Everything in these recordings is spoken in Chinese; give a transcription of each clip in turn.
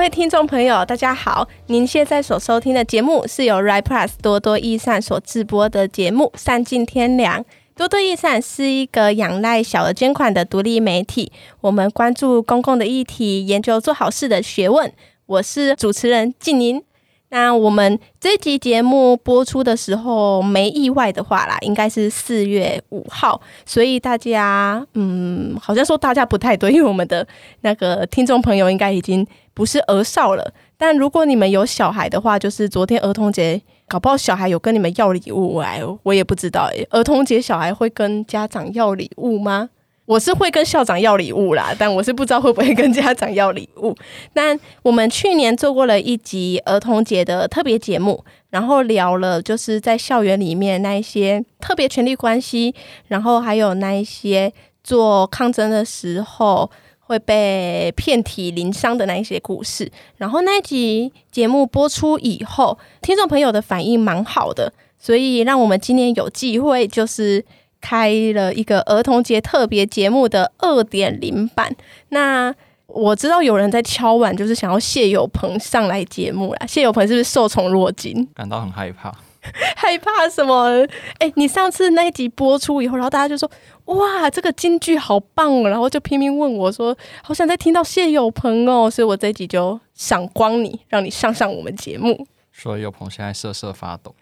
各位听众朋友，大家好！您现在所收听的节目是由 Riplus 多多益善所直播的节目《善尽天良》。多多益善是一个仰赖小额捐款的独立媒体，我们关注公共的议题，研究做好事的学问。我是主持人静宁。那我们这期节目播出的时候，没意外的话啦，应该是四月五号，所以大家，嗯，好像说大家不太对，因为我们的那个听众朋友应该已经不是儿少了。但如果你们有小孩的话，就是昨天儿童节，搞不好小孩有跟你们要礼物哎，我也不知道，儿童节小孩会跟家长要礼物吗？我是会跟校长要礼物啦，但我是不知道会不会跟家长要礼物。但我们去年做过了一集儿童节的特别节目，然后聊了就是在校园里面那一些特别权力关系，然后还有那一些做抗争的时候会被遍体鳞伤的那一些故事。然后那一集节目播出以后，听众朋友的反应蛮好的，所以让我们今年有机会就是。开了一个儿童节特别节目的二点零版。那我知道有人在敲碗，就是想要谢有鹏上来节目啦。谢有鹏是不是受宠若惊？感到很害怕，害怕什么？哎、欸，你上次那一集播出以后，然后大家就说：“哇，这个京剧好棒哦！”然后就拼命问我说：“好想再听到谢有鹏哦！”所以我这一集就赏光你，让你上上我们节目。所以有鹏现在瑟瑟发抖。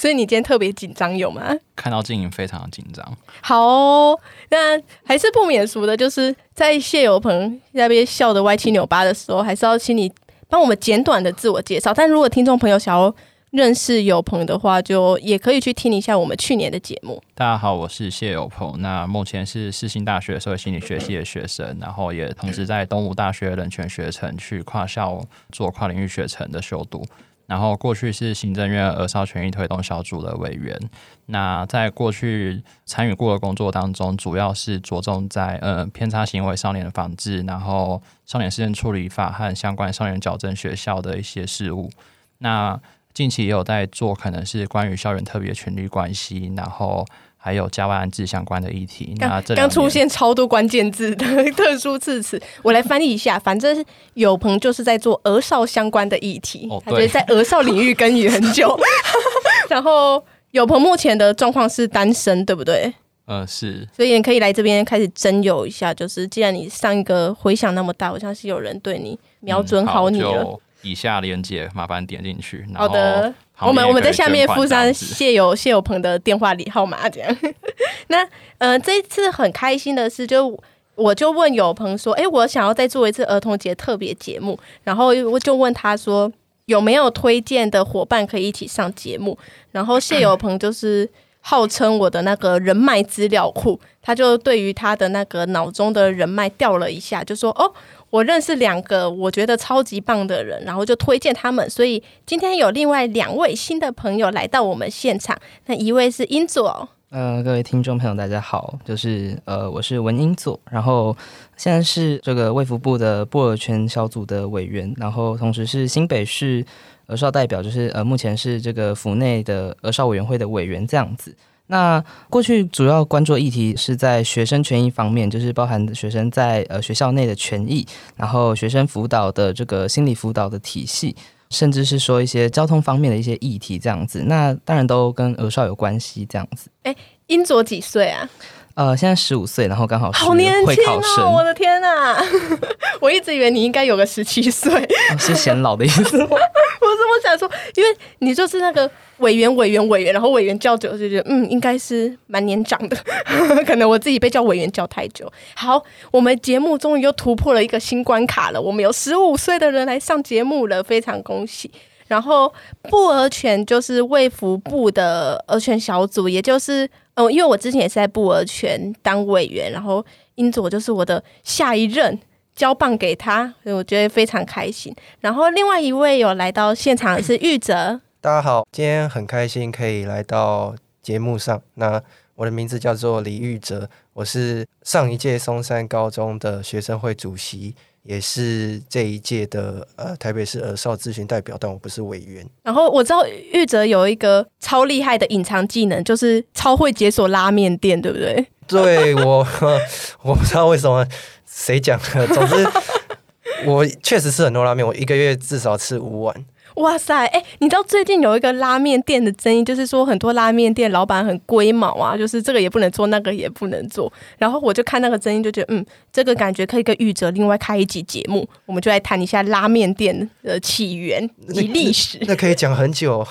所以你今天特别紧张有吗？看到静莹非常的紧张。好哦，那还是不免俗的，就是在谢有朋那边笑的歪七扭八的时候，还是要请你帮我们简短的自我介绍。但如果听众朋友想要认识有朋的话，就也可以去听一下我们去年的节目。大家好，我是谢有朋，那目前是世新大学社会心理学系的学生，然后也同时在东吴大学人权学程去跨校做跨领域学程的修读。然后过去是行政院儿少权益推动小组的委员，那在过去参与过的工作当中，主要是着重在呃偏差行为少年的防治，然后少年事件处理法和相关少年矫正学校的一些事务。那近期也有在做，可能是关于校园特别权利关系，然后。还有加外安置相关的议题，那这刚出现超多关键字的 特殊字词，我来翻译一下。反正有朋就是在做儿少相关的议题，哦、他觉得在儿少领域耕耘很久。然后有朋目前的状况是单身，对不对？嗯，是。所以你可以来这边开始征友一下。就是既然你上一个回响那么大，我相信有人对你瞄准好你了。嗯以下连接，麻烦点进去。好的，我们我们在下面附上谢友谢友鹏的电话里号码，这样。那呃，这一次很开心的是，就我就问友鹏说，哎、欸，我想要再做一次儿童节特别节目，然后我就问他说，有没有推荐的伙伴可以一起上节目？然后谢友鹏就是号称我的那个人脉资料库，他就对于他的那个脑中的人脉调了一下，就说哦。我认识两个我觉得超级棒的人，然后就推荐他们。所以今天有另外两位新的朋友来到我们现场。那一位是英佐，呃，各位听众朋友大家好，就是呃，我是文英佐，然后现在是这个卫福部的布尔圈小组的委员，然后同时是新北市儿少代表，就是呃，目前是这个府内的儿少委员会的委员这样子。那过去主要关注的议题是在学生权益方面，就是包含学生在呃学校内的权益，然后学生辅导的这个心理辅导的体系，甚至是说一些交通方面的一些议题这样子。那当然都跟儿少有关系这样子。哎，英卓几岁啊？呃，现在十五岁，然后刚好好年轻哦！我的天哪，我一直以为你应该有个十七岁，哦，是显老的意思吗？我想说，因为你就是那个委员、委员、委员，然后委员叫久就觉得，嗯，应该是蛮年长的。可能我自己被叫委员叫太久。好，我们节目终于又突破了一个新关卡了，我们有十五岁的人来上节目了，非常恭喜。然后，不儿权就是卫福部的儿权小组，也就是。因为我之前也是在不儿权当委员，然后英佐就是我的下一任，交棒给他，所以我觉得非常开心。然后另外一位有来到现场 是玉哲，大家好，今天很开心可以来到节目上。那我的名字叫做李玉哲，我是上一届松山高中的学生会主席。也是这一届的呃台北市儿少咨询代表，但我不是委员。然后我知道玉哲有一个超厉害的隐藏技能，就是超会解锁拉面店，对不对？对，我 我不知道为什么谁讲的，总之 我确实吃很多拉面，我一个月至少吃五碗。哇塞，哎、欸，你知道最近有一个拉面店的争议，就是说很多拉面店老板很龟毛啊，就是这个也不能做，那个也不能做。然后我就看那个争议，就觉得嗯，这个感觉可以跟玉哲另外开一集节目，我们就来谈一下拉面店的起源及历史那。那可以讲很久，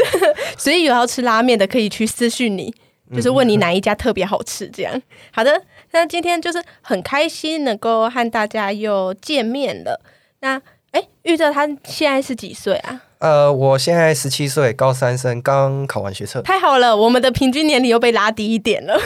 所以有要吃拉面的可以去私讯你，就是问你哪一家特别好吃。这样好的，那今天就是很开心能够和大家又见面了。那。哎，玉哲他现在是几岁啊？呃，我现在十七岁，高三生，刚考完学测。太好了，我们的平均年龄又被拉低一点了。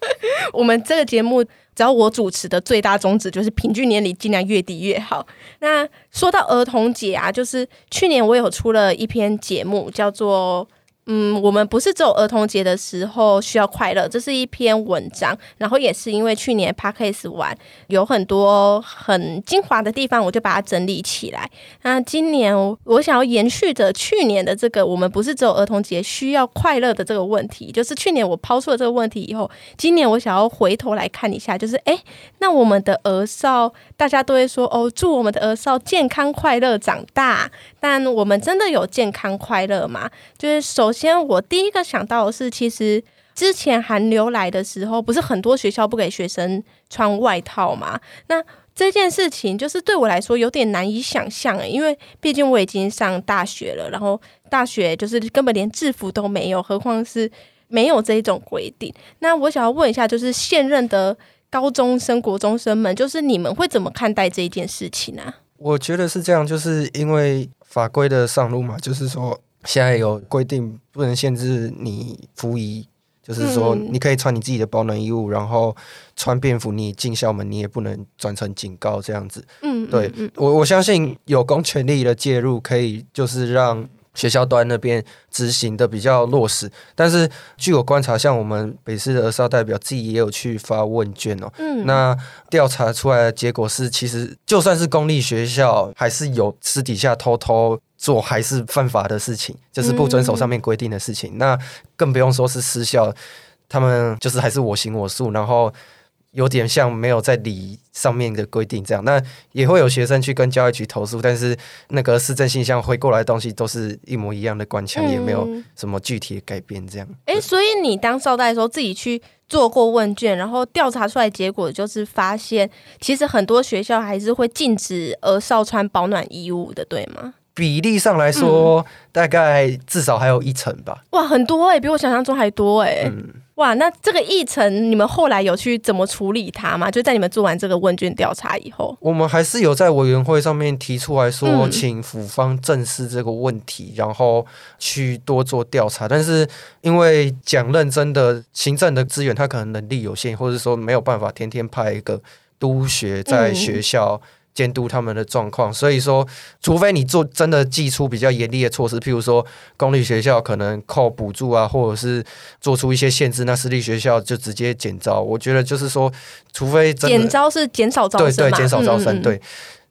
我们这个节目，只要我主持的最大宗旨就是平均年龄尽量越低越好。那说到儿童节啊，就是去年我有出了一篇节目，叫做。嗯，我们不是只有儿童节的时候需要快乐，这是一篇文章。然后也是因为去年 Podcast 完有很多很精华的地方，我就把它整理起来。那今年我想要延续着去年的这个，我们不是只有儿童节需要快乐的这个问题，就是去年我抛出了这个问题以后，今年我想要回头来看一下，就是诶，那我们的儿少大家都会说哦，祝我们的儿少健康快乐长大，但我们真的有健康快乐吗？就是首。先我第一个想到的是，其实之前寒流来的时候，不是很多学校不给学生穿外套吗？那这件事情就是对我来说有点难以想象，因为毕竟我已经上大学了，然后大学就是根本连制服都没有，何况是没有这一种规定。那我想要问一下，就是现任的高中生、国中生们，就是你们会怎么看待这一件事情呢？我觉得是这样，就是因为法规的上路嘛，就是说。现在有规定，不能限制你服仪，就是说你可以穿你自己的保暖衣物，然后穿便服，你进校门你也不能转成警告这样子。嗯，对我我相信有公权力的介入，可以就是让。学校端那边执行的比较落实，但是据我观察，像我们北市的儿少代表自己也有去发问卷哦。嗯，那调查出来的结果是，其实就算是公立学校，还是有私底下偷偷做还是犯法的事情，就是不遵守上面规定的事情。嗯、那更不用说是私校，他们就是还是我行我素，然后。有点像没有在理上面的规定这样，那也会有学生去跟教育局投诉，但是那个市政信箱回过来的东西都是一模一样的官腔，嗯、也没有什么具体的改变这样。哎、欸，所以你当少代的时候自己去做过问卷，然后调查出来结果就是发现，其实很多学校还是会禁止儿少穿保暖衣物的，对吗？比例上来说，嗯、大概至少还有一成吧。哇，很多哎、欸，比我想象中还多哎、欸。嗯哇，那这个议程你们后来有去怎么处理它吗？就在你们做完这个问卷调查以后，我们还是有在委员会上面提出来说，请府方正视这个问题，嗯、然后去多做调查。但是因为讲认真的行政的资源，他可能能力有限，或者说没有办法天天派一个督学在学校。嗯监督他们的状况，所以说，除非你做真的祭出比较严厉的措施，譬如说公立学校可能靠补助啊，或者是做出一些限制，那私立学校就直接减招。我觉得就是说，除非减招是减少招生，对对，减少招生，嗯嗯对，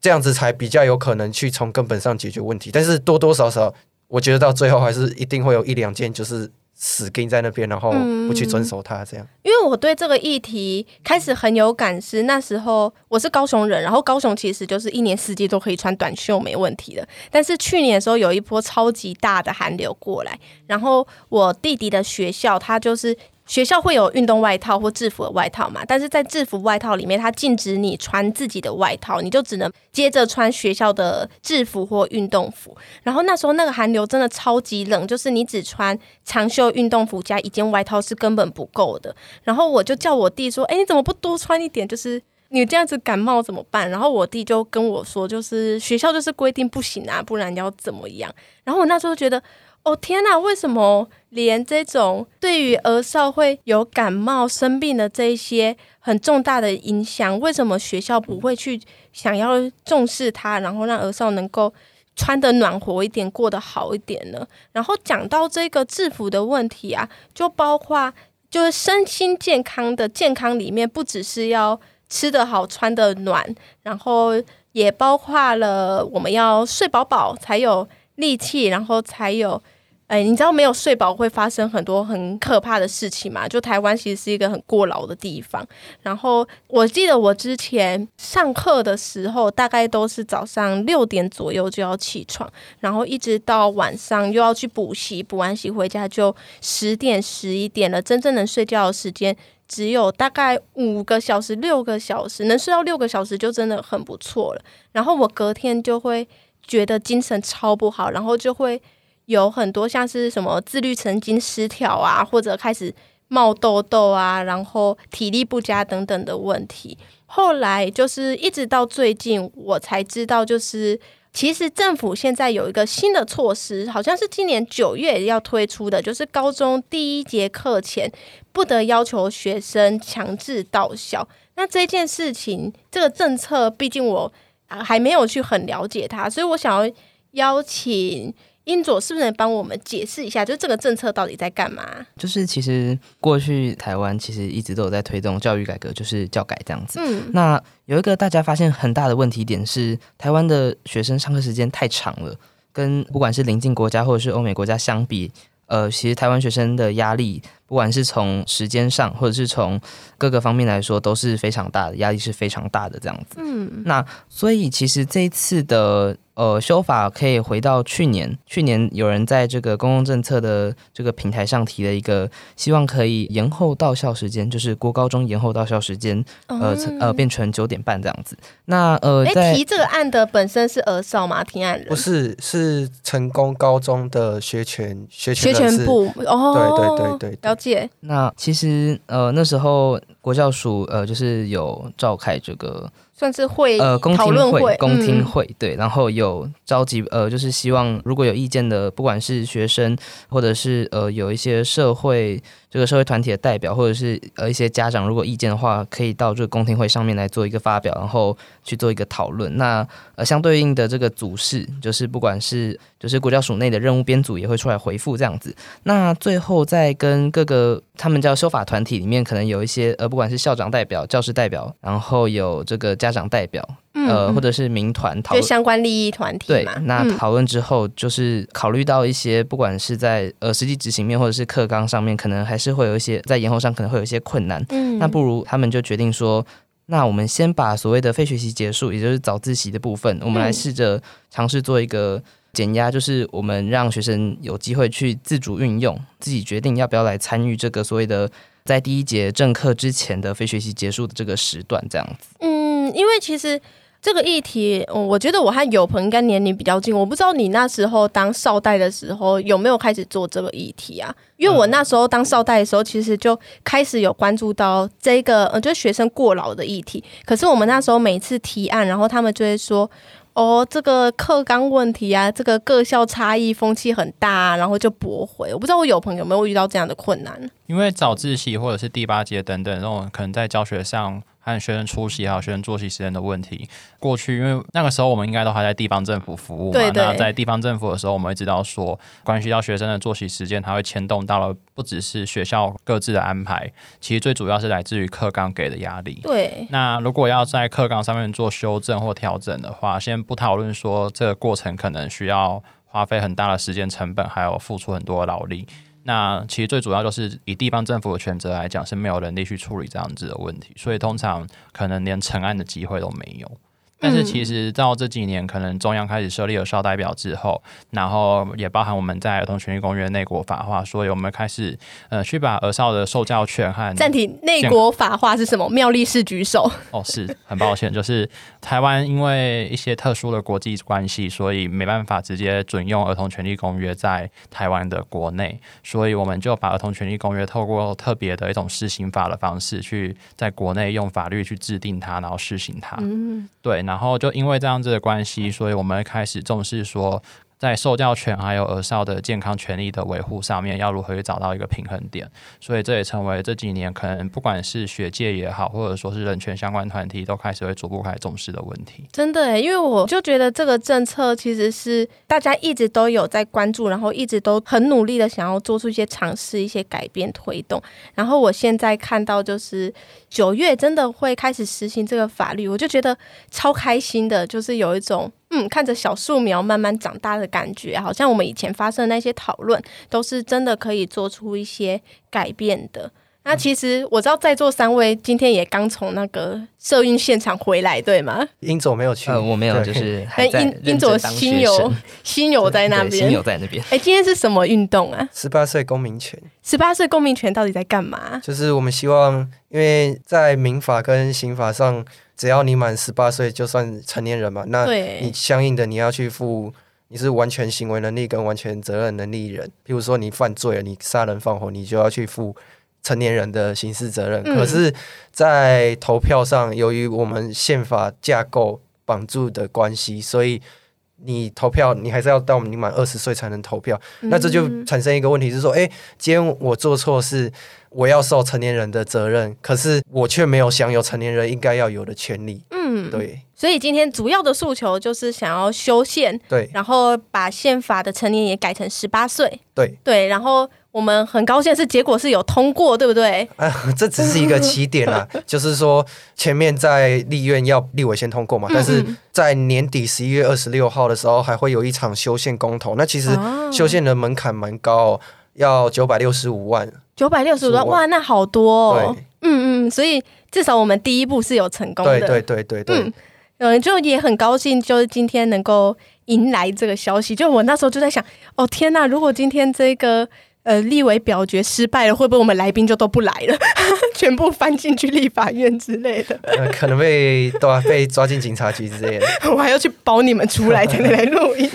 这样子才比较有可能去从根本上解决问题。但是多多少少，我觉得到最后还是一定会有一两件就是。死盯在那边，然后不去遵守它，这样。因为我对这个议题开始很有感，是那时候我是高雄人，然后高雄其实就是一年四季都可以穿短袖没问题的。但是去年的时候有一波超级大的寒流过来，然后我弟弟的学校他就是。学校会有运动外套或制服的外套嘛？但是在制服外套里面，它禁止你穿自己的外套，你就只能接着穿学校的制服或运动服。然后那时候那个寒流真的超级冷，就是你只穿长袖运动服加一件外套是根本不够的。然后我就叫我弟说：“诶，你怎么不多穿一点？就是你这样子感冒怎么办？”然后我弟就跟我说：“就是学校就是规定不行啊，不然要怎么样？”然后我那时候觉得。哦天哪！为什么连这种对于儿少会有感冒生病的这一些很重大的影响，为什么学校不会去想要重视它，然后让儿少能够穿得暖和一点，过得好一点呢？然后讲到这个制服的问题啊，就包括就是身心健康的健康里面，不只是要吃得好、穿得暖，然后也包括了我们要睡饱饱才有力气，然后才有。哎，你知道没有睡饱会发生很多很可怕的事情嘛？就台湾其实是一个很过劳的地方。然后我记得我之前上课的时候，大概都是早上六点左右就要起床，然后一直到晚上又要去补习，补完习回家就十点十一点了，真正能睡觉的时间只有大概五个小时、六个小时，能睡到六个小时就真的很不错了。然后我隔天就会觉得精神超不好，然后就会。有很多像是什么自律神经失调啊，或者开始冒痘痘啊，然后体力不佳等等的问题。后来就是一直到最近，我才知道，就是其实政府现在有一个新的措施，好像是今年九月要推出的，就是高中第一节课前不得要求学生强制到校。那这件事情，这个政策，毕竟我还没有去很了解它，所以我想要邀请。英佐是不是能帮我们解释一下，就是这个政策到底在干嘛？就是其实过去台湾其实一直都有在推动教育改革，就是教改这样子。嗯，那有一个大家发现很大的问题点是，台湾的学生上课时间太长了，跟不管是邻近国家或者是欧美国家相比，呃，其实台湾学生的压力，不管是从时间上或者是从各个方面来说，都是非常大的，压力是非常大的这样子。嗯，那所以其实这一次的。呃，修法可以回到去年，去年有人在这个公共政策的这个平台上提了一个，希望可以延后到校时间，就是国高中延后到校时间，呃、嗯、呃，变成九点半这样子。那呃，哎，提这个案的本身是儿少吗？提案人不是，是成功高中的学权学权学权部哦，对对对对，那其实呃那时候国教署呃就是有召开这个。算是会呃公听会，会公听会、嗯、对，然后有召集呃，就是希望如果有意见的，不管是学生或者是呃有一些社会这个社会团体的代表，或者是呃一些家长，如果意见的话，可以到这个公听会上面来做一个发表，然后去做一个讨论。那呃相对应的这个组室，就是不管是就是国教署内的任务编组也会出来回复这样子。那最后再跟各个他们叫修法团体里面，可能有一些呃不管是校长代表、教师代表，然后有这个家长代表，嗯、呃，或者是民团讨论。相关利益团体。对，那讨论之后，就是考虑到一些，不管是在呃实际执行面，或者是课纲上面，可能还是会有一些在延后上可能会有一些困难。嗯，那不如他们就决定说，那我们先把所谓的非学习结束，也就是早自习的部分，我们来试着尝试做一个减压，就是我们让学生有机会去自主运用，自己决定要不要来参与这个所谓的在第一节正课之前的非学习结束的这个时段，这样子。嗯，因为其实。这个议题，我觉得我和友朋应该年龄比较近。我不知道你那时候当少代的时候有没有开始做这个议题啊？因为我那时候当少代的时候，其实就开始有关注到这个，呃，就是学生过劳的议题。可是我们那时候每次提案，然后他们就会说：“哦，这个课纲问题啊，这个各校差异风气很大啊，然后就驳回。”我不知道我有朋友有没有遇到这样的困难？因为早自习或者是第八节等等那种，可能在教学上。和学生出席还有学生作息时间的问题，过去因为那个时候我们应该都还在地方政府服务嘛，对对，那在地方政府的时候，我们会知道说，关系到学生的作息时间，它会牵动到了不只是学校各自的安排，其实最主要是来自于课纲给的压力。对，那如果要在课纲上面做修正或调整的话，先不讨论说这个过程可能需要花费很大的时间成本，还有付出很多的劳力。那其实最主要就是以地方政府的权责来讲，是没有能力去处理这样子的问题，所以通常可能连成案的机会都没有。但是其实到这几年，可能中央开始设立儿少代表之后，然后也包含我们在儿童权利公约内国法化，所以我们开始呃去把儿少的受教权和暂停内国法化是什么？妙力士举手。哦，是很抱歉，就是台湾因为一些特殊的国际关系，所以没办法直接准用儿童权利公约在台湾的国内，所以我们就把儿童权利公约透过特别的一种施行法的方式，去在国内用法律去制定它，然后施行它。嗯，对。然后就因为这样子的关系，所以我们开始重视说，在受教权还有儿少的健康权利的维护上面，要如何去找到一个平衡点。所以这也成为这几年可能不管是学界也好，或者说是人权相关团体，都开始会逐步开始重视的问题。真的，因为我就觉得这个政策其实是大家一直都有在关注，然后一直都很努力的想要做出一些尝试、一些改变、推动。然后我现在看到就是九月真的会开始实行这个法律，我就觉得超开心的，就是有一种。嗯，看着小树苗慢慢长大的感觉，好像我们以前发生的那些讨论，都是真的可以做出一些改变的。那其实我知道在座三位今天也刚从那个社运现场回来，对吗？英佐没有去，呃，我没有，就是还在认真当学生。英佐心有心有在那边，心有在那边。哎，今天是什么运动啊？十八岁公民权。十八岁公民权到底在干嘛？就是我们希望，因为在民法跟刑法上，只要你满十八岁就算成年人嘛，那你相应的你要去负，你是完全行为能力跟完全责任能力人。譬如说你犯罪了，你杀人放火，你就要去负。成年人的刑事责任，可是，在投票上，由于我们宪法架构绑住的关系，所以你投票，你还是要到你满二十岁才能投票。那这就产生一个问题，是说，诶，今天我做错事，我要受成年人的责任，可是我却没有享有成年人应该要有的权利。嗯，对。所以今天主要的诉求就是想要修宪，对，然后把宪法的成年也改成十八岁，对，对，然后。我们很高兴是结果是有通过，对不对？啊，这只是一个起点啦，就是说前面在立院要立委先通过嘛，但是在年底十一月二十六号的时候还会有一场修宪公投。那其实修宪的门槛蛮高哦，要九百六十五万，九百六十五万，哇，那好多哦。嗯嗯，所以至少我们第一步是有成功的。对对对对对。嗯，就也很高兴，就是今天能够迎来这个消息。就我那时候就在想，哦天呐，如果今天这个。呃，立委表决失败了，会不会我们来宾就都不来了，全部翻进去立法院之类的？呃，可能被抓，被抓进警察局之类的。我还要去保你们出来才能来录音。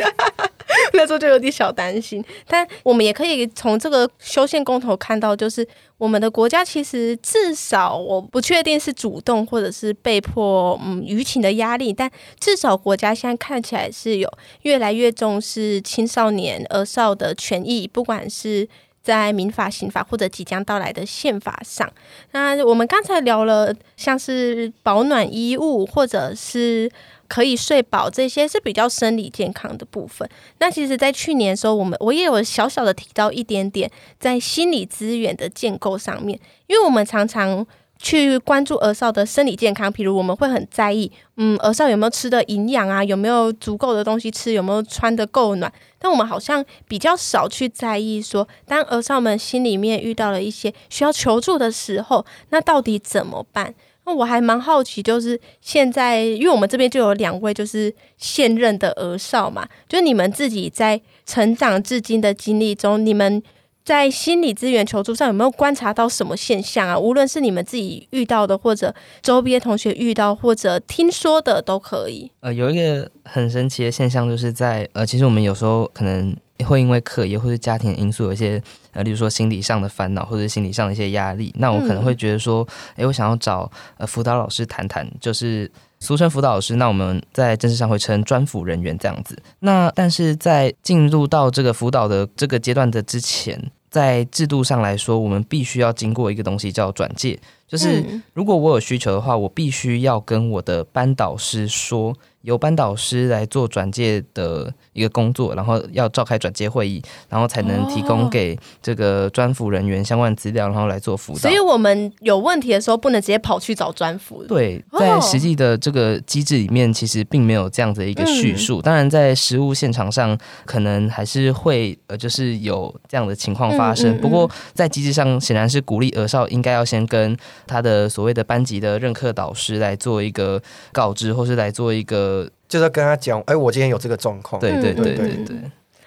那时候就有点小担心，但我们也可以从这个修宪公投看到，就是我们的国家其实至少我不确定是主动或者是被迫，嗯，舆情的压力，但至少国家现在看起来是有越来越重视青少年儿少的权益，不管是在民法、刑法或者即将到来的宪法上。那我们刚才聊了像是保暖衣物，或者是。可以睡饱，这些是比较生理健康的部分。那其实，在去年的时候，我们我也有小小的提到一点点，在心理资源的建构上面，因为我们常常去关注儿少的生理健康，比如我们会很在意，嗯，儿少有没有吃的营养啊，有没有足够的东西吃，有没有穿得够暖。但我们好像比较少去在意说，当儿少们心里面遇到了一些需要求助的时候，那到底怎么办？那我还蛮好奇，就是现在，因为我们这边就有两位就是现任的儿少嘛，就你们自己在成长至今的经历中，你们在心理资源求助上有没有观察到什么现象啊？无论是你们自己遇到的，或者周边同学遇到，或者听说的都可以。呃，有一个很神奇的现象，就是在呃，其实我们有时候可能。会因为课业或者家庭因素有一些呃，例如说心理上的烦恼或者心理上的一些压力，那我可能会觉得说，哎，我想要找呃辅导老师谈谈，就是俗称辅导老师，那我们在正式上会称专辅人员这样子。那但是在进入到这个辅导的这个阶段的之前，在制度上来说，我们必须要经过一个东西叫转介，就是如果我有需求的话，我必须要跟我的班导师说。由班导师来做转介的一个工作，然后要召开转介会议，然后才能提供给这个专辅人员相关资料，然后来做辅导。所以我们有问题的时候，不能直接跑去找专辅。对，在实际的这个机制里面，其实并没有这样的一个叙述。嗯、当然，在实务现场上，可能还是会呃，就是有这样的情况发生。嗯嗯嗯、不过，在机制上，显然是鼓励儿少应该要先跟他的所谓的班级的任课导师来做一个告知，或是来做一个。就是跟他讲，哎、欸，我今天有这个状况。对对对对对。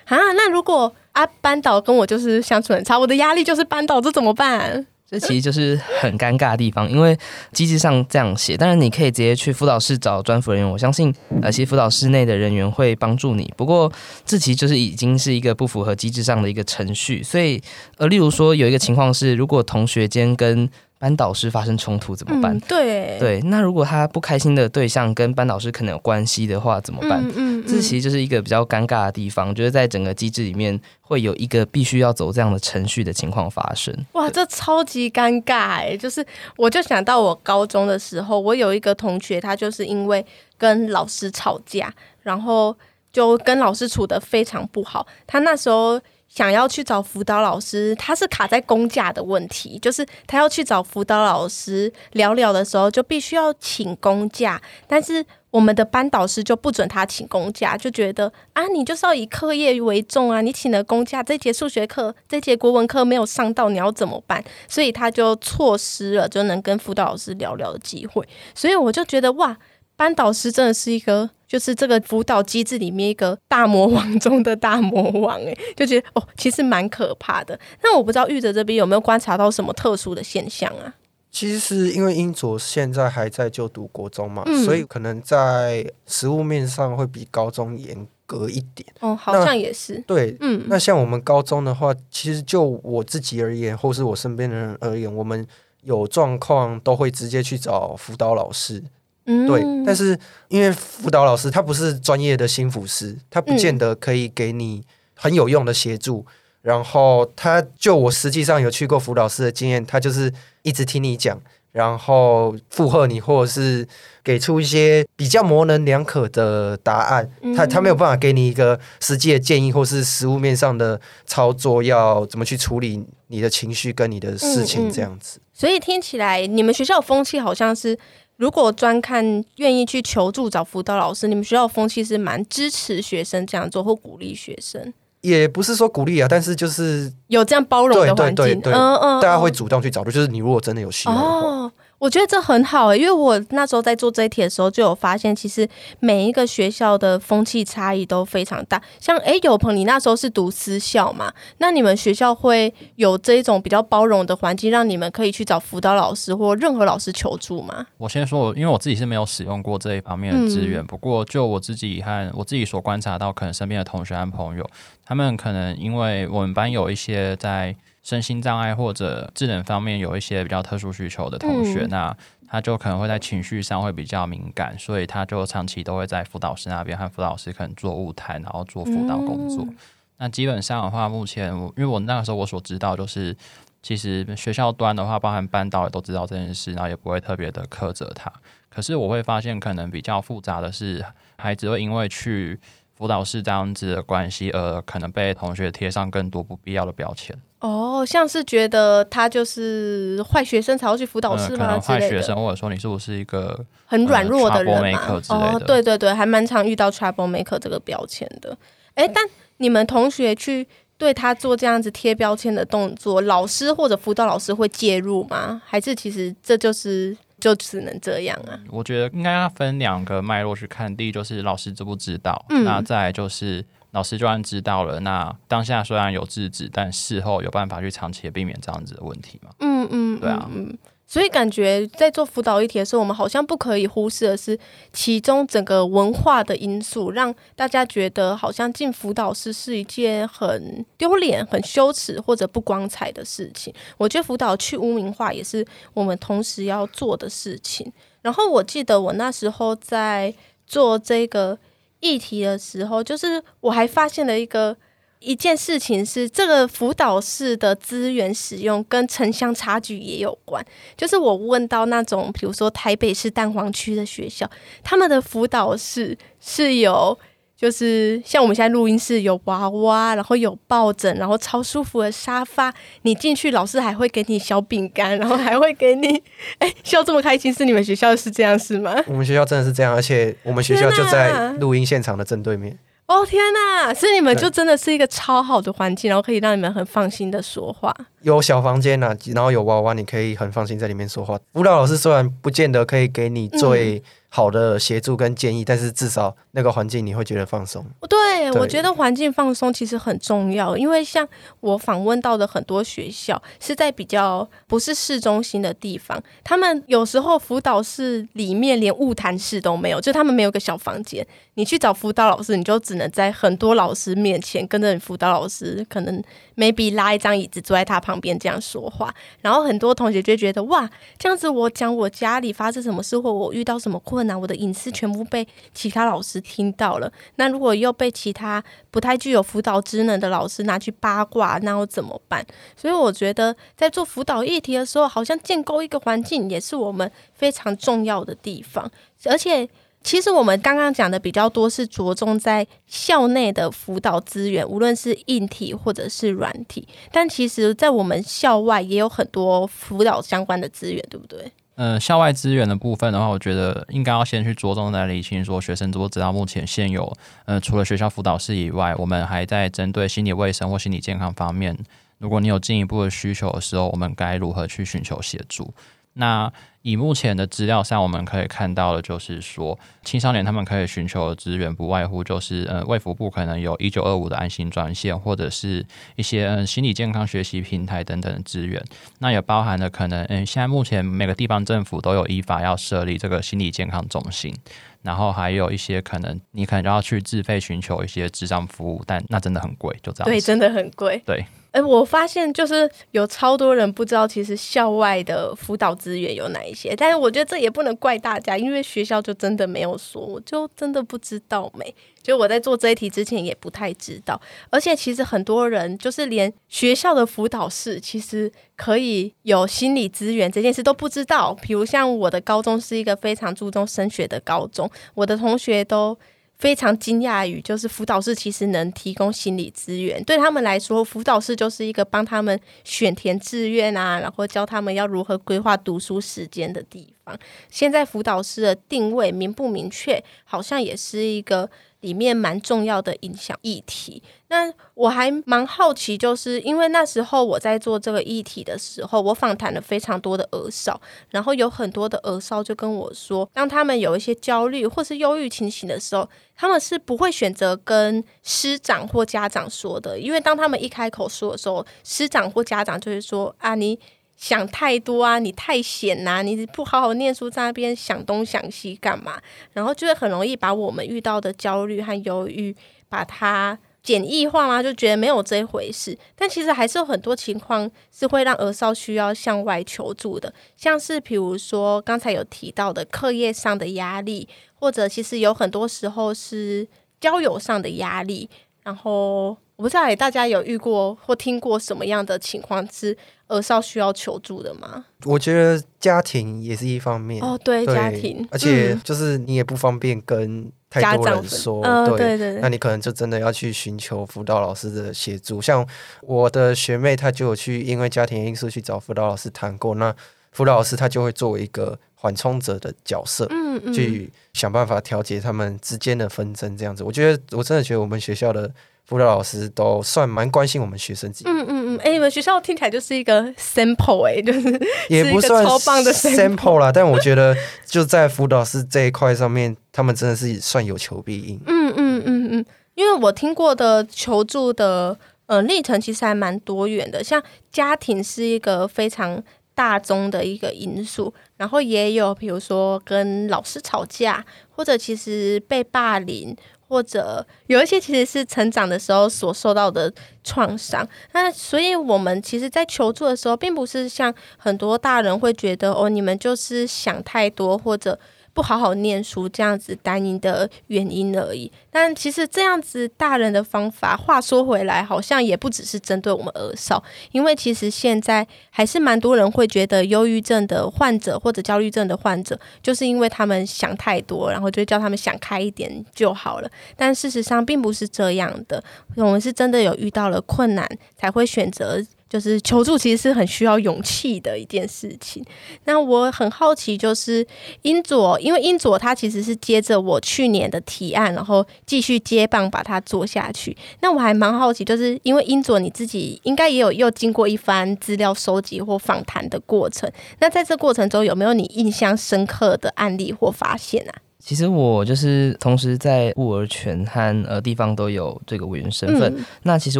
啊，那如果啊班导跟我就是相处很差，我的压力就是班导，这怎么办？这其实就是很尴尬的地方，因为机制上这样写，当然你可以直接去辅导室找专辅人员，我相信呃，其实辅导室内的人员会帮助你。不过这其实就是已经是一个不符合机制上的一个程序，所以呃，例如说有一个情况是，如果同学间跟班导师发生冲突怎么办？嗯、对对，那如果他不开心的对象跟班导师可能有关系的话，怎么办？嗯嗯，嗯，这其实就是一个比较尴尬的地方，就是在整个机制里面会有一个必须要走这样的程序的情况发生。哇，这超级尴尬哎！就是我就想到我高中的时候，我有一个同学，他就是因为跟老师吵架，然后就跟老师处的非常不好。他那时候想要去找辅导老师，他是卡在工价的问题，就是他要去找辅导老师聊聊的时候，就必须要请公假，但是我们的班导师就不准他请公假，就觉得啊，你就是要以课业为重啊，你请了公假，这节数学课、这节国文课没有上到，你要怎么办？所以他就错失了就能跟辅导老师聊聊的机会，所以我就觉得哇。班导师真的是一个，就是这个辅导机制里面一个大魔王中的大魔王，哎，就觉得哦，其实蛮可怕的。那我不知道玉哲这边有没有观察到什么特殊的现象啊？其实是因为英佐现在还在就读国中嘛，嗯、所以可能在实物面上会比高中严格一点。哦，好像也是。对，嗯，那像我们高中的话，其实就我自己而言，或是我身边的人而言，我们有状况都会直接去找辅导老师。嗯，对，但是因为辅导老师他不是专业的心辅师，他不见得可以给你很有用的协助。嗯、然后他就我实际上有去过辅导师的经验，他就是一直听你讲，然后附和你，或者是给出一些比较模棱两可的答案。嗯、他他没有办法给你一个实际的建议，或是实物面上的操作要怎么去处理你的情绪跟你的事情这样子。所以听起来你们学校风气好像是。如果专看愿意去求助找辅导老师，你们学校的风气是蛮支持学生这样做或鼓励学生？也不是说鼓励啊，但是就是有这样包容的环境，对对对对，嗯嗯，大家会主动去找，就是你如果真的有需要的话。哦我觉得这很好欸，因为我那时候在做这一题的时候，就有发现，其实每一个学校的风气差异都非常大。像诶，有朋，你那时候是读私校嘛？那你们学校会有这一种比较包容的环境，让你们可以去找辅导老师或任何老师求助吗？我先说，因为我自己是没有使用过这一方面的资源，嗯、不过就我自己和我自己所观察到，可能身边的同学和朋友，他们可能因为我们班有一些在。身心障碍或者智能方面有一些比较特殊需求的同学，嗯、那他就可能会在情绪上会比较敏感，所以他就长期都会在辅导师那边和辅导老师可能做物谈，然后做辅导工作。嗯、那基本上的话，目前因为我那个时候我所知道就是，其实学校端的话，包含班导也都知道这件事，然后也不会特别的苛责他。可是我会发现，可能比较复杂的是，孩子会因为去辅导室这样子的关系，而可能被同学贴上更多不必要的标签。哦，像是觉得他就是坏学生才要去辅导室吗？坏、嗯、学生，或者说你是不是一个很软弱的人嘛？呃、哦，对对对，还蛮常遇到 trouble maker 这个标签的。哎，但你们同学去对他做这样子贴标签的动作，老师或者辅导老师会介入吗？还是其实这就是就只能这样啊？我觉得应该要分两个脉络去看。第一就是老师知不知道，嗯、那再来就是。老师就算知道了，那当下虽然有制止，但事后有办法去长期的避免这样子的问题嘛？嗯嗯，对啊，嗯。所以感觉在做辅导议题的时候，我们好像不可以忽视的是其中整个文化的因素，让大家觉得好像进辅导室是一件很丢脸、很羞耻或者不光彩的事情。我觉得辅导去污名化也是我们同时要做的事情。然后我记得我那时候在做这个。议题的时候，就是我还发现了一个一件事情，是这个辅导室的资源使用跟城乡差距也有关。就是我问到那种，比如说台北市蛋黄区的学校，他们的辅导室是有。就是像我们现在录音室有娃娃，然后有抱枕，然后超舒服的沙发。你进去，老师还会给你小饼干，然后还会给你，哎，笑这么开心，是你们学校是这样是吗？我们学校真的是这样，而且我们学校就在录音现场的正对面。哦天呐！所以你们就真的是一个超好的环境，然后可以让你们很放心的说话。有小房间呐、啊，然后有娃娃，你可以很放心在里面说话。舞蹈老师虽然不见得可以给你最好的协助跟建议，嗯、但是至少那个环境你会觉得放松。对，对我觉得环境放松其实很重要，因为像我访问到的很多学校是在比较不是市中心的地方，他们有时候辅导室里面连物谈室都没有，就他们没有个小房间。你去找辅导老师，你就只能在很多老师面前跟着你辅导老师，可能 maybe 拉一张椅子坐在他旁边这样说话。然后很多同学就觉得哇，这样子我讲我家里发生什么事或我遇到什么困难，我的隐私全部被其他老师听到了。那如果又被其他不太具有辅导职能的老师拿去八卦，那我怎么办？所以我觉得在做辅导议题的时候，好像建构一个环境也是我们非常重要的地方，而且。其实我们刚刚讲的比较多是着重在校内的辅导资源，无论是硬体或者是软体。但其实，在我们校外也有很多辅导相关的资源，对不对？呃，校外资源的部分的话，我觉得应该要先去着重来理清，说学生都知道目前现有，呃，除了学校辅导室以外，我们还在针对心理卫生或心理健康方面，如果你有进一步的需求的时候，我们该如何去寻求协助？那以目前的资料上，我们可以看到的，就是说青少年他们可以寻求的资源，不外乎就是呃，卫福部可能有一九二五的安心专线，或者是一些嗯心理健康学习平台等等的资源。那也包含了可能嗯，现在目前每个地方政府都有依法要设立这个心理健康中心，然后还有一些可能你可能就要去自费寻求一些智障服务，但那真的很贵，就这样。对，真的很贵。对。哎，我发现就是有超多人不知道，其实校外的辅导资源有哪一些。但是我觉得这也不能怪大家，因为学校就真的没有说，我就真的不知道没。就我在做这一题之前也不太知道。而且其实很多人就是连学校的辅导室其实可以有心理资源这件事都不知道。比如像我的高中是一个非常注重升学的高中，我的同学都。非常惊讶于，就是辅导室其实能提供心理资源，对他们来说，辅导室就是一个帮他们选填志愿啊，然后教他们要如何规划读书时间的地方。现在辅导室的定位明不明确，好像也是一个。里面蛮重要的影响议题，那我还蛮好奇，就是因为那时候我在做这个议题的时候，我访谈了非常多的儿少，然后有很多的儿少就跟我说，当他们有一些焦虑或是忧郁情形的时候，他们是不会选择跟师长或家长说的，因为当他们一开口说的时候，师长或家长就会说啊你。想太多啊！你太闲呐、你不好好念书，在那边想东想西干嘛？然后就会很容易把我们遇到的焦虑和忧郁，把它简易化嘛，就觉得没有这回事。但其实还是有很多情况是会让儿少需要向外求助的，像是比如说刚才有提到的课业上的压力，或者其实有很多时候是交友上的压力。然后我不知道大家有遇过或听过什么样的情况是儿少需要求助的吗？我觉得家庭也是一方面哦，对，对家庭，而且就是你也不方便跟太多人说，嗯、对，对对对，那你可能就真的要去寻求辅导老师的协助。像我的学妹，她就有去因为家庭因素去找辅导老师谈过，那辅导老师他就会作为一个缓冲者的角色，嗯嗯，去想办法调节他们之间的纷争，这样子。我觉得我真的觉得我们学校的。辅导老师都算蛮关心我们学生自己。嗯嗯嗯，哎、欸，你们学校听起来就是一个 sample 哎、欸，就是也不算超棒的 sample 啦。但我觉得就在辅导师这一块上面，他们真的是算有求必应。嗯嗯嗯嗯，因为我听过的求助的呃历程其实还蛮多元的，像家庭是一个非常大宗的一个因素，然后也有比如说跟老师吵架，或者其实被霸凌。或者有一些其实是成长的时候所受到的创伤，那所以我们其实，在求助的时候，并不是像很多大人会觉得哦，你们就是想太多，或者。不好好念书这样子担心的原因而已，但其实这样子大人的方法，话说回来，好像也不只是针对我们儿少，因为其实现在还是蛮多人会觉得忧郁症的患者或者焦虑症的患者，就是因为他们想太多，然后就叫他们想开一点就好了。但事实上并不是这样的，我们是真的有遇到了困难才会选择。就是求助其实是很需要勇气的一件事情。那我很好奇，就是英佐，因为英佐他其实是接着我去年的提案，然后继续接棒把它做下去。那我还蛮好奇，就是因为英佐你自己应该也有又经过一番资料收集或访谈的过程。那在这过程中，有没有你印象深刻的案例或发现啊？其实我就是同时在物儿权和呃地方都有这个委员身份。嗯、那其实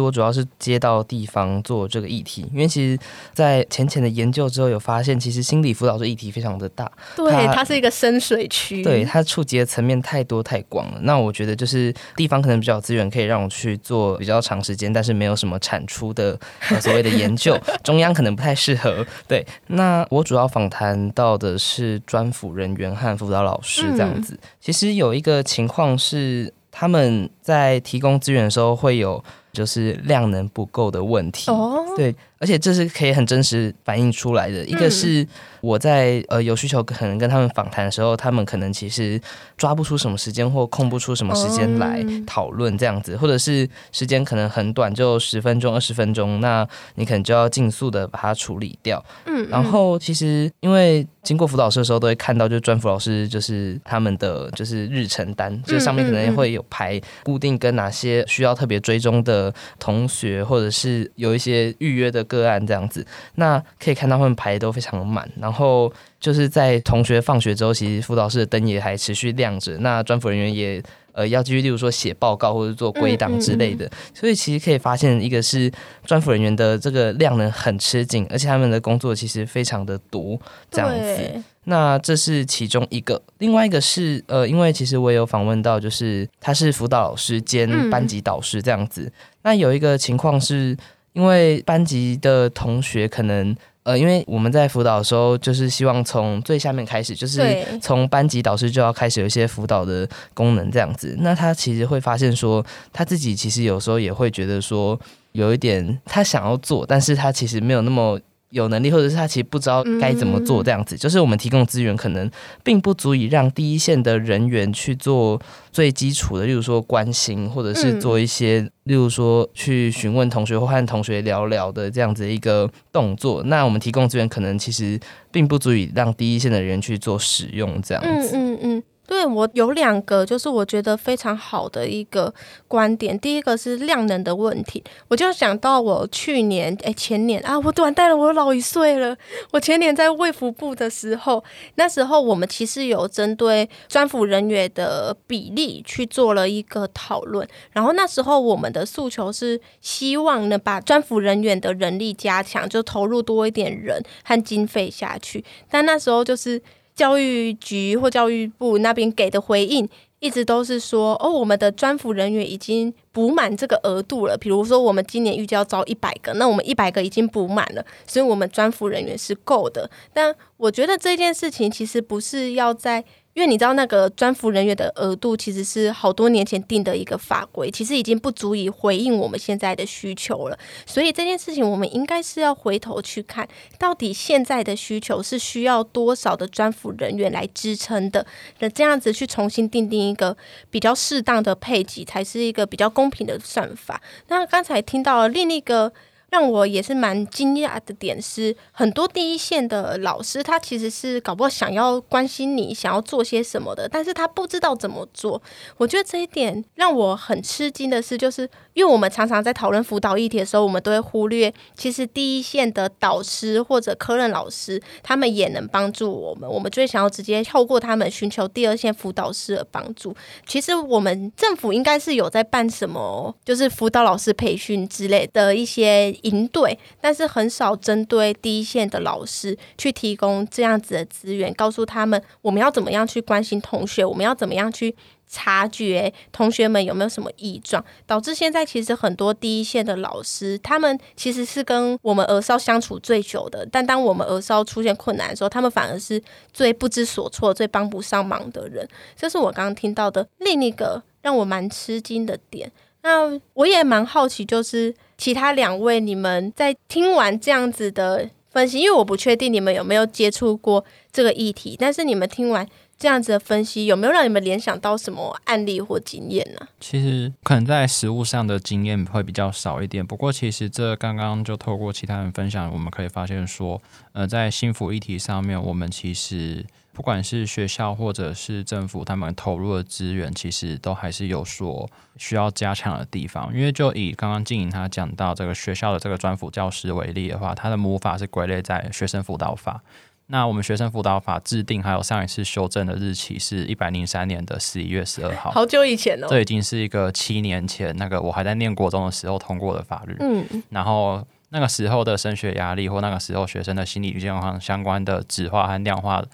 我主要是接到地方做这个议题，因为其实，在浅浅的研究之后，有发现其实心理辅导这议题非常的大。对，它，它是一个深水区。对，它触及的层面太多太广了。那我觉得就是地方可能比较资源，可以让我去做比较长时间，但是没有什么产出的、呃、所谓的研究。中央可能不太适合。对，那我主要访谈到的是专辅人员和辅导老师这样子。嗯其实有一个情况是，他们在提供资源的时候会有就是量能不够的问题。哦，对，而且这是可以很真实反映出来的。一个是我在呃有需求可能跟他们访谈的时候，他们可能其实抓不出什么时间或空不出什么时间来讨论这样子，或者是时间可能很短，就十分钟、二十分钟，那你可能就要尽速的把它处理掉。嗯，然后其实因为经过辅导室的时候，都会看到，就是专辅老师就是他们的就是日程单，就上面可能会有排固定跟哪些需要特别追踪的同学，或者是有一些预约的个案这样子。那可以看到他们排的都非常满，然后就是在同学放学之后，其实辅导室的灯也还持续亮着。那专辅人员也。呃，要继续，例如说写报告或者做归档之类的，所以其实可以发现，一个是专辅人员的这个量能很吃紧，而且他们的工作其实非常的多，这样子。那这是其中一个，另外一个是呃，因为其实我也有访问到，就是他是辅导老师兼班级导师这样子。那有一个情况是因为班级的同学可能。呃，因为我们在辅导的时候，就是希望从最下面开始，就是从班级导师就要开始有一些辅导的功能这样子。那他其实会发现说，他自己其实有时候也会觉得说，有一点他想要做，但是他其实没有那么。有能力，或者是他其实不知道该怎么做，这样子，嗯、就是我们提供资源可能并不足以让第一线的人员去做最基础的，例如说关心，或者是做一些，嗯、例如说去询问同学或和同学聊聊的这样子一个动作。那我们提供资源可能其实并不足以让第一线的人去做使用，这样子。嗯嗯嗯。对，我有两个，就是我觉得非常好的一个观点。第一个是量能的问题，我就想到我去年，哎，前年啊，我完蛋了，我老一岁了。我前年在卫福部的时候，那时候我们其实有针对专辅人员的比例去做了一个讨论，然后那时候我们的诉求是希望呢把专辅人员的人力加强，就投入多一点人和经费下去。但那时候就是。教育局或教育部那边给的回应，一直都是说，哦，我们的专辅人员已经补满这个额度了。比如说，我们今年预计要招一百个，那我们一百个已经补满了，所以我们专辅人员是够的。但我觉得这件事情其实不是要在。因为你知道那个专辅人员的额度其实是好多年前定的一个法规，其实已经不足以回应我们现在的需求了。所以这件事情我们应该是要回头去看，到底现在的需求是需要多少的专辅人员来支撑的，那这样子去重新定定一个比较适当的配给，才是一个比较公平的算法。那刚才听到另一个。让我也是蛮惊讶的点是，很多第一线的老师，他其实是搞不好想要关心你，想要做些什么的，但是他不知道怎么做。我觉得这一点让我很吃惊的是，就是因为我们常常在讨论辅导议题的时候，我们都会忽略，其实第一线的导师或者科任老师，他们也能帮助我们。我们最想要直接透过他们寻求第二线辅导师的帮助。其实我们政府应该是有在办什么，就是辅导老师培训之类的一些。营队，但是很少针对第一线的老师去提供这样子的资源，告诉他们我们要怎么样去关心同学，我们要怎么样去察觉同学们有没有什么异状，导致现在其实很多第一线的老师，他们其实是跟我们儿少相处最久的，但当我们儿少出现困难的时候，他们反而是最不知所措、最帮不上忙的人。这是我刚刚听到的另一个让我蛮吃惊的点。那我也蛮好奇，就是。其他两位，你们在听完这样子的分析，因为我不确定你们有没有接触过这个议题，但是你们听完这样子的分析，有没有让你们联想到什么案例或经验呢？其实可能在实务上的经验会比较少一点，不过其实这刚刚就透过其他人分享，我们可以发现说，呃，在心辅议题上面，我们其实。不管是学校或者是政府，他们投入的资源其实都还是有所需要加强的地方。因为就以刚刚静莹他讲到这个学校的这个专辅教师为例的话，他的母法是归类在学生辅导法。那我们学生辅导法制定还有上一次修正的日期是一百零三年的十一月十二号，好久以前哦。这已经是一个七年前那个我还在念国中的时候通过的法律。嗯，然后那个时候的升学压力或那个时候学生的心理健康相关的质化和量化。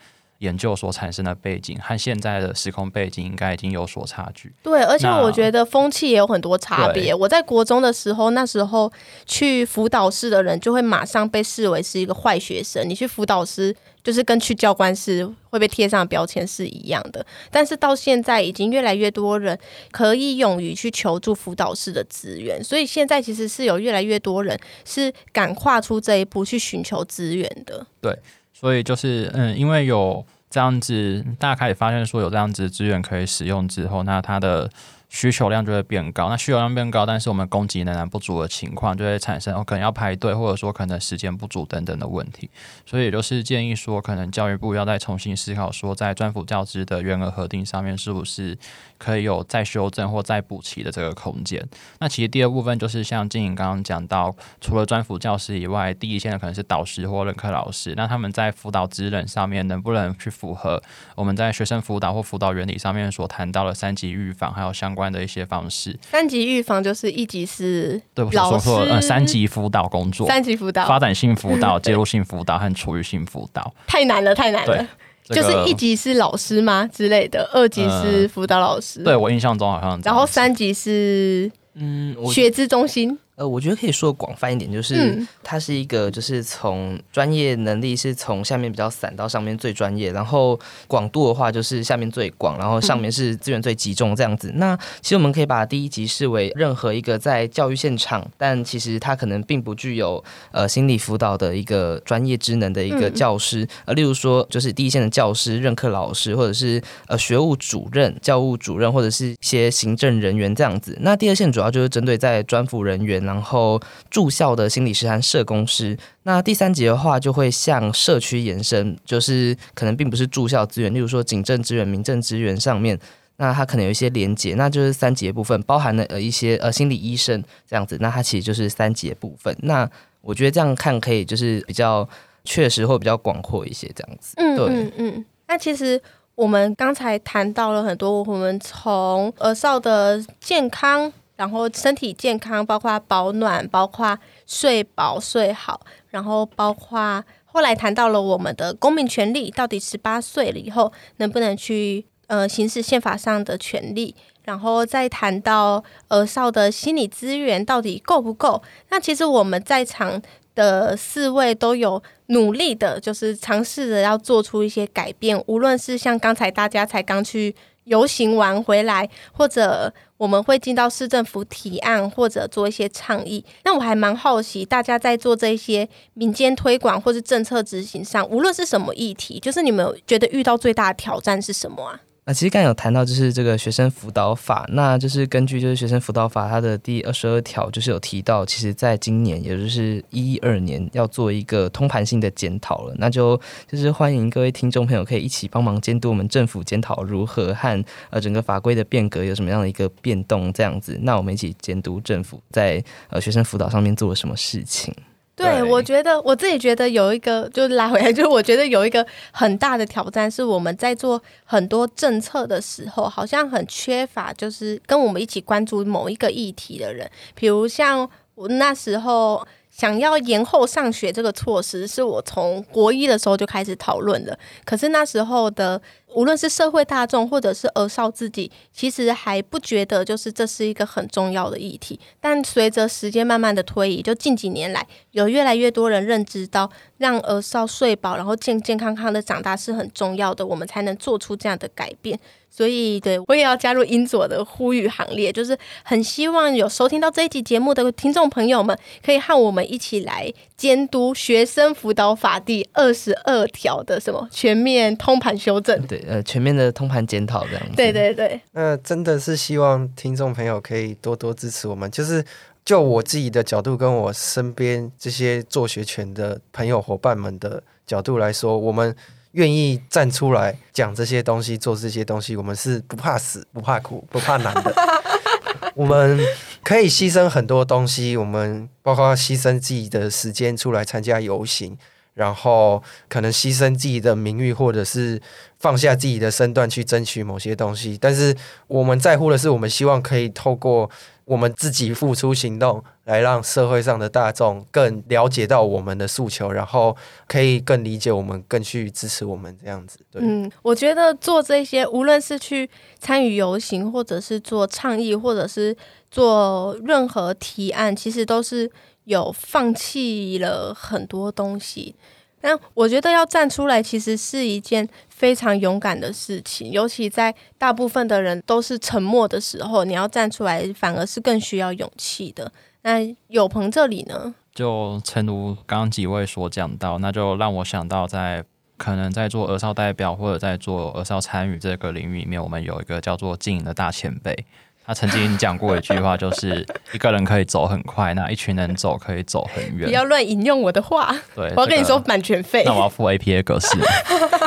研究所产生的背景和现在的时空背景应该已经有所差距。对，而且我觉得风气也有很多差别。我在国中的时候，那时候去辅导室的人就会马上被视为是一个坏学生。你去辅导室，就是跟去教官室会被贴上标签是一样的。但是到现在，已经越来越多人可以勇于去求助辅导室的资源，所以现在其实是有越来越多人是敢跨出这一步去寻求资源的。对，所以就是嗯，因为有这样子，大家开始发现说有这样子资源可以使用之后，那它的。需求量就会变高，那需求量变高，但是我们供给仍然不足的情况就会产生，哦，可能要排队，或者说可能时间不足等等的问题。所以就是建议说，可能教育部要再重新思考说，在专辅教资的员额核定上面，是不是可以有再修正或再补齐的这个空间。那其实第二部分就是像静颖刚刚讲到，除了专辅教师以外，第一线的可能是导师或任课老师，那他们在辅导职能上面能不能去符合我们在学生辅导或辅导原理上面所谈到的三级预防，还有相关。的一些方式，三级预防就是一级是对，说错了，呃，三级辅导工作，三级辅导，发展性辅导、介入性辅导和处于性辅导，太难了，太难了。这个、就是一级是老师吗之类的，二级是辅导老师。呃、对我印象中好像，然后三级是嗯，学资中心。呃，我觉得可以说广泛一点，就是它是一个，就是从专业能力是从下面比较散到上面最专业，然后广度的话就是下面最广，然后上面是资源最集中这样子。那其实我们可以把第一级视为任何一个在教育现场，但其实他可能并不具有呃心理辅导的一个专业职能的一个教师，呃，例如说就是第一线的教师、任课老师，或者是呃学务主任、教务主任，或者是一些行政人员这样子。那第二线主要就是针对在专辅人员。然后住校的心理师和社工师，那第三级的话就会向社区延伸，就是可能并不是住校资源，例如说警政资源、民政资源上面，那它可能有一些连接，那就是三级的部分，包含了呃一些呃心理医生这样子，那它其实就是三级的部分。那我觉得这样看可以就是比较确实或比较广阔一些这样子。嗯，对，嗯嗯。那其实我们刚才谈到了很多，我们从儿少的健康。然后身体健康，包括保暖，包括睡饱睡好，然后包括后来谈到了我们的公民权利，到底十八岁了以后能不能去呃行使宪法上的权利，然后再谈到呃少的心理资源到底够不够？那其实我们在场的四位都有努力的，就是尝试着要做出一些改变，无论是像刚才大家才刚去。游行完回来，或者我们会进到市政府提案，或者做一些倡议。那我还蛮好奇，大家在做这些民间推广或是政策执行上，无论是什么议题，就是你们觉得遇到最大的挑战是什么啊？那其实刚有谈到，就是这个学生辅导法，那就是根据就是学生辅导法它的第二十二条，就是有提到，其实在今年，也就是一二年，要做一个通盘性的检讨了。那就就是欢迎各位听众朋友可以一起帮忙监督我们政府检讨如何和呃整个法规的变革有什么样的一个变动这样子。那我们一起监督政府在呃学生辅导上面做了什么事情。对，我觉得我自己觉得有一个，就拉回来，就是我觉得有一个很大的挑战，是我们在做很多政策的时候，好像很缺乏，就是跟我们一起关注某一个议题的人，比如像我那时候。想要延后上学这个措施，是我从国一的时候就开始讨论的。可是那时候的无论是社会大众或者是儿少自己，其实还不觉得就是这是一个很重要的议题。但随着时间慢慢的推移，就近几年来，有越来越多人认知到，让儿少睡饱，然后健健康康的长大是很重要的，我们才能做出这样的改变。所以，对我也要加入英佐的呼吁行列，就是很希望有收听到这一集节目的听众朋友们，可以和我们一起来监督学生辅导法第二十二条的什么全面通盘修正。对，呃，全面的通盘检讨这样子。对对对。那真的是希望听众朋友可以多多支持我们。就是就我自己的角度，跟我身边这些做学权的朋友伙伴们的角度来说，我们。愿意站出来讲这些东西，做这些东西，我们是不怕死、不怕苦、不怕难的。我们可以牺牲很多东西，我们包括牺牲自己的时间出来参加游行，然后可能牺牲自己的名誉，或者是放下自己的身段去争取某些东西。但是我们在乎的是，我们希望可以透过我们自己付出行动，来让社会上的大众更了解到我们的诉求，然后可以更理解我们，更去支持我们这样子。对，嗯，我觉得做这些，无论是去参与游行，或者是做倡议，或者是做任何提案，其实都是有放弃了很多东西。但我觉得要站出来，其实是一件非常勇敢的事情，尤其在大部分的人都是沉默的时候，你要站出来，反而是更需要勇气的。那有朋这里呢？就诚如刚刚几位所讲到，那就让我想到，在可能在做儿少代表或者在做儿少参与这个领域里面，我们有一个叫做经营的大前辈。他曾经讲过一句话，就是一个人可以走很快，那一群人走可以走很远。不要乱引用我的话，对，我要跟你说版权费。那我要付 APA 格式。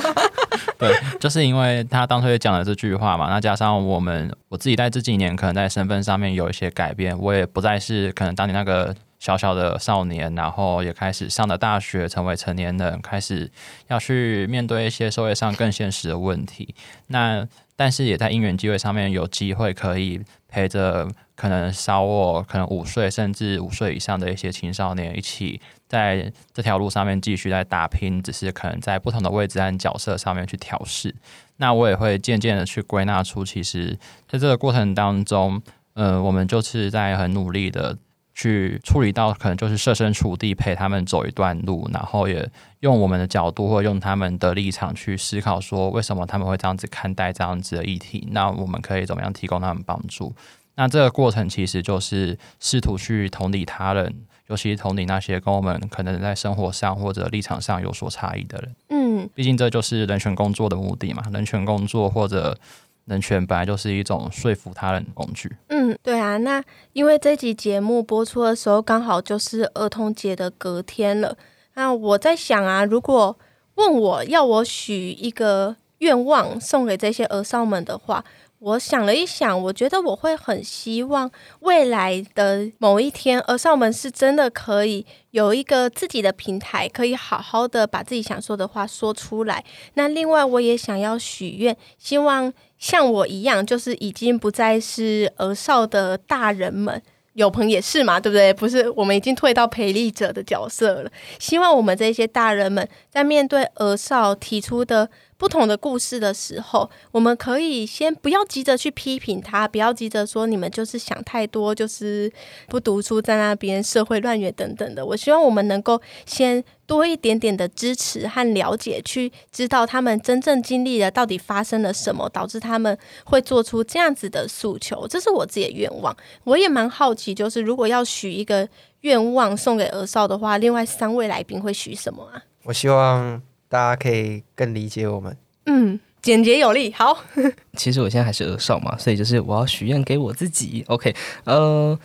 对，就是因为他当初也讲了这句话嘛，那加上我们我自己在这几年可能在身份上面有一些改变，我也不再是可能当年那个小小的少年，然后也开始上了大学，成为成年人，开始要去面对一些社会上更现实的问题。那但是也在因缘机会上面有机会可以陪着可能小我可能五岁甚至五岁以上的一些青少年一起在这条路上面继续在打拼，只是可能在不同的位置和角色上面去调试。那我也会渐渐的去归纳出，其实在这个过程当中，呃，我们就是在很努力的。去处理到可能就是设身处地陪他们走一段路，然后也用我们的角度或用他们的立场去思考，说为什么他们会这样子看待这样子的议题，那我们可以怎么样提供他们帮助？那这个过程其实就是试图去同理他人，尤其是同理那些跟我们可能在生活上或者立场上有所差异的人。嗯，毕竟这就是人权工作的目的嘛，人权工作或者。人权本来就是一种说服他人的工具。嗯，对啊，那因为这集节目播出的时候刚好就是儿童节的隔天了。那我在想啊，如果问我要我许一个愿望送给这些儿少们的话，我想了一想，我觉得我会很希望未来的某一天，儿少们是真的可以有一个自己的平台，可以好好的把自己想说的话说出来。那另外，我也想要许愿，希望。像我一样，就是已经不再是儿少的大人们，有朋也是嘛，对不对？不是，我们已经退到陪立者的角色了。希望我们这些大人们在面对儿少提出的不同的故事的时候，我们可以先不要急着去批评他，不要急着说你们就是想太多，就是不读书，在那边社会乱源等等的。我希望我们能够先。多一点点的支持和了解，去知道他们真正经历了到底发生了什么，导致他们会做出这样子的诉求。这是我自己的愿望。我也蛮好奇，就是如果要许一个愿望送给儿少的话，另外三位来宾会许什么啊？我希望大家可以更理解我们。嗯，简洁有力。好，其实我现在还是儿少嘛，所以就是我要许愿给我自己。OK，呃。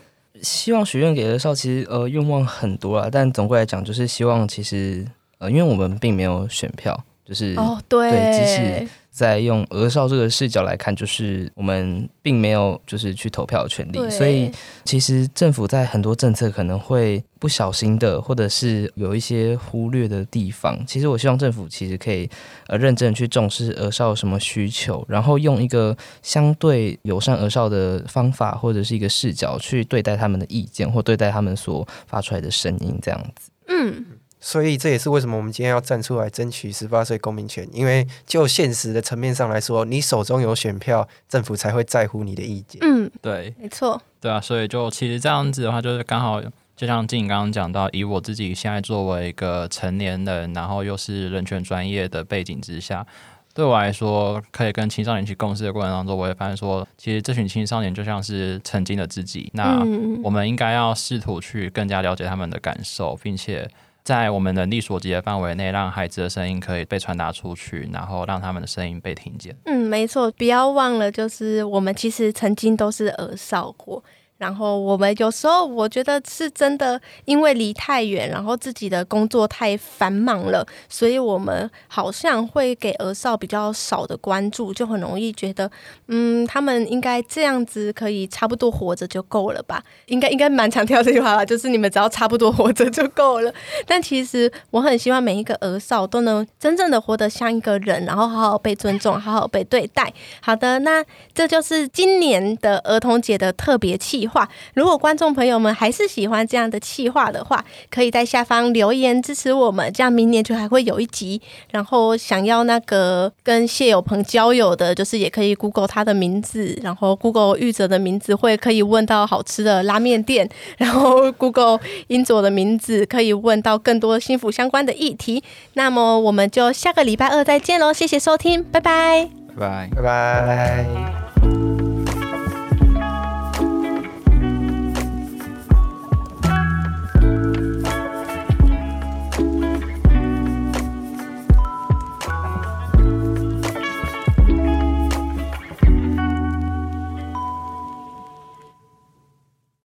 希望许愿给儿少，其实呃愿望很多啊，但总归来讲，就是希望其实呃，因为我们并没有选票，就是哦对，对，即使在用鹅少这个视角来看，就是我们并没有就是去投票的权利，所以其实政府在很多政策可能会不小心的，或者是有一些忽略的地方。其实我希望政府其实可以呃认真去重视鹅少有什么需求，然后用一个相对友善鹅少的方法或者是一个视角去对待他们的意见，或对待他们所发出来的声音，这样子。嗯。所以这也是为什么我们今天要站出来争取十八岁公民权，因为就现实的层面上来说，你手中有选票，政府才会在乎你的意见。嗯，对，没错。对啊，所以就其实这样子的话，就是刚好就像静刚刚讲到，以我自己现在作为一个成年人，然后又是人权专业的背景之下，对我来说，可以跟青少年去共事的过程当中，我会发现说，其实这群青少年就像是曾经的自己，那我们应该要试图去更加了解他们的感受，并且。在我们能力所及的范围内，让孩子的声音可以被传达出去，然后让他们的声音被听见。嗯，没错，不要忘了，就是我们其实曾经都是耳少过。然后我们有时候我觉得是真的，因为离太远，然后自己的工作太繁忙了，所以我们好像会给儿少比较少的关注，就很容易觉得，嗯，他们应该这样子可以差不多活着就够了吧？应该应该蛮强调这句话吧，就是你们只要差不多活着就够了。但其实我很希望每一个儿少都能真正的活得像一个人，然后好好被尊重，好好被对待。好的，那这就是今年的儿童节的特别企划。划。如果观众朋友们还是喜欢这样的企划的话，可以在下方留言支持我们，这样明年就还会有一集。然后想要那个跟谢友朋交友的，就是也可以 Google 他的名字，然后 Google 玉泽的名字会可以问到好吃的拉面店，然后 Google 英佐的名字可以问到更多幸福相关的议题。那么我们就下个礼拜二再见喽，谢谢收听，拜拜，拜拜，拜拜。